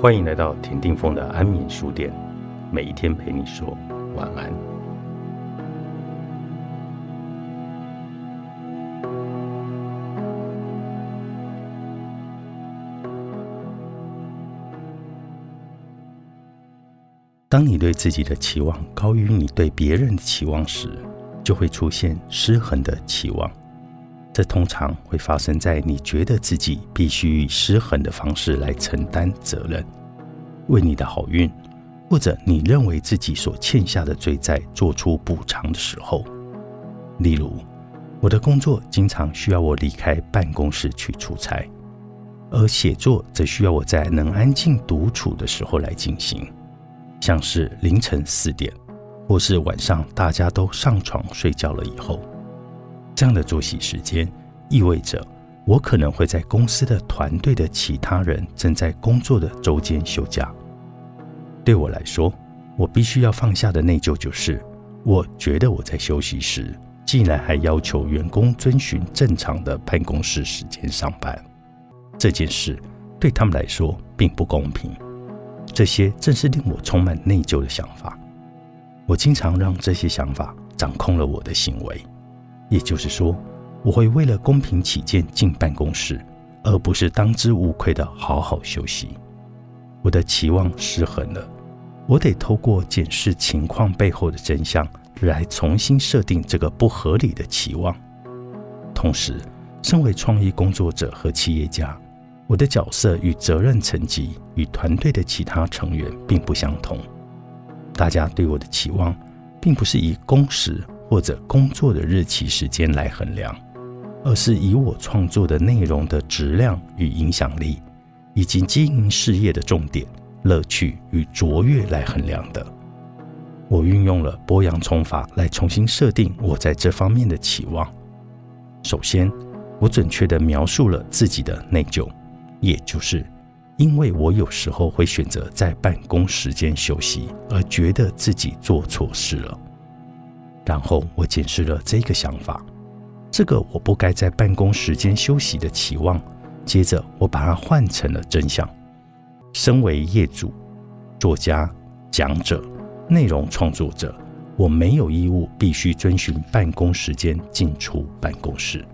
欢迎来到田定峰的安眠书店，每一天陪你说晚安。当你对自己的期望高于你对别人的期望时，就会出现失衡的期望。这通常会发生在你觉得自己必须以失衡的方式来承担责任，为你的好运，或者你认为自己所欠下的罪债做出补偿的时候。例如，我的工作经常需要我离开办公室去出差，而写作则需要我在能安静独处的时候来进行，像是凌晨四点，或是晚上大家都上床睡觉了以后。这样的作息时间意味着，我可能会在公司的团队的其他人正在工作的周间休假。对我来说，我必须要放下的内疚就是，我觉得我在休息时，竟然还要求员工遵循正常的办公室时间上班。这件事对他们来说并不公平。这些正是令我充满内疚的想法。我经常让这些想法掌控了我的行为。也就是说，我会为了公平起见进办公室，而不是当之无愧的好好休息。我的期望失衡了，我得透过检视情况背后的真相，来重新设定这个不合理的期望。同时，身为创意工作者和企业家，我的角色与责任层级与团队的其他成员并不相同。大家对我的期望，并不是以工时。或者工作的日期时间来衡量，而是以我创作的内容的质量与影响力，以及经营事业的重点、乐趣与卓越来衡量的。我运用了剥洋葱法来重新设定我在这方面的期望。首先，我准确地描述了自己的内疚，也就是因为我有时候会选择在办公时间休息，而觉得自己做错事了。然后我检视了这个想法，这个我不该在办公时间休息的期望。接着我把它换成了真相：身为业主、作家、讲者、内容创作者，我没有义务必须遵循办公时间进出办公室。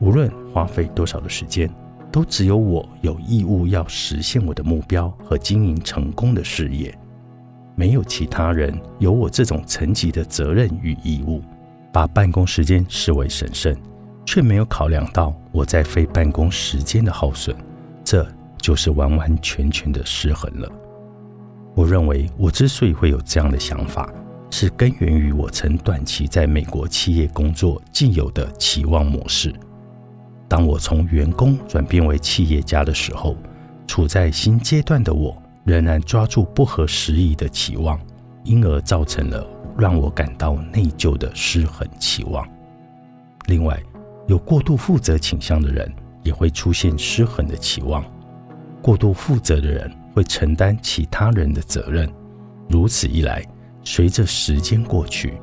无论花费多少的时间，都只有我有义务要实现我的目标和经营成功的事业。没有其他人有我这种层级的责任与义务，把办公时间视为神圣，却没有考量到我在非办公时间的耗损，这就是完完全全的失衡了。我认为我之所以会有这样的想法，是根源于我曾短期在美国企业工作既有的期望模式。当我从员工转变为企业家的时候，处在新阶段的我。仍然抓住不合时宜的期望，因而造成了让我感到内疚的失衡期望。另外，有过度负责倾向的人也会出现失衡的期望。过度负责的人会承担其他人的责任，如此一来，随着时间过去，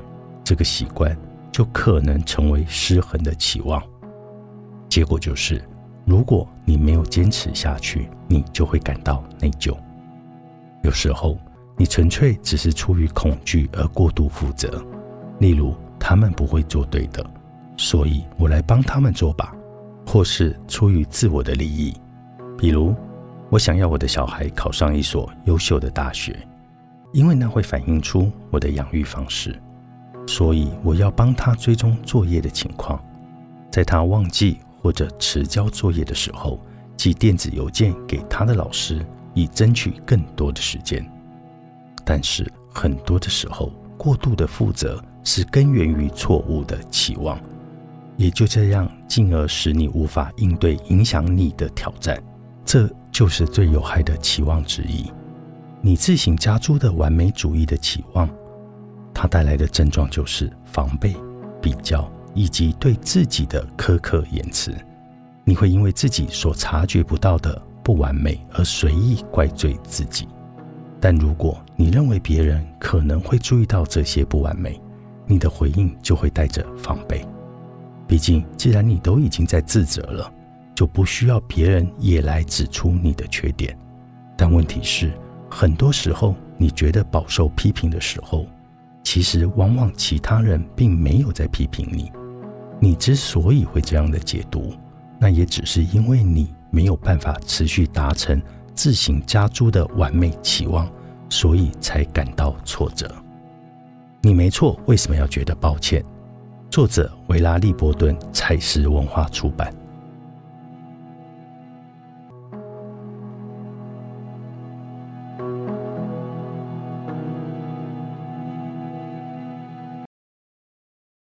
这个习惯就可能成为失衡的期望。结果就是，如果你没有坚持下去，你就会感到内疚。有时候，你纯粹只是出于恐惧而过度负责，例如他们不会做对的，所以我来帮他们做吧；或是出于自我的利益，比如我想要我的小孩考上一所优秀的大学，因为那会反映出我的养育方式，所以我要帮他追踪作业的情况，在他忘记或者迟交作业的时候，寄电子邮件给他的老师。以争取更多的时间，但是很多的时候，过度的负责是根源于错误的期望，也就这样，进而使你无法应对影响你的挑战。这就是最有害的期望之一。你自行加诸的完美主义的期望，它带来的症状就是防备、比较以及对自己的苛刻言辞。你会因为自己所察觉不到的。不完美而随意怪罪自己，但如果你认为别人可能会注意到这些不完美，你的回应就会带着防备。毕竟，既然你都已经在自责了，就不需要别人也来指出你的缺点。但问题是，很多时候你觉得饱受批评的时候，其实往往其他人并没有在批评你。你之所以会这样的解读，那也只是因为你没有办法持续达成自行加租的完美期望，所以才感到挫折。你没错，为什么要觉得抱歉？作者维拉利波顿，采石文化出版。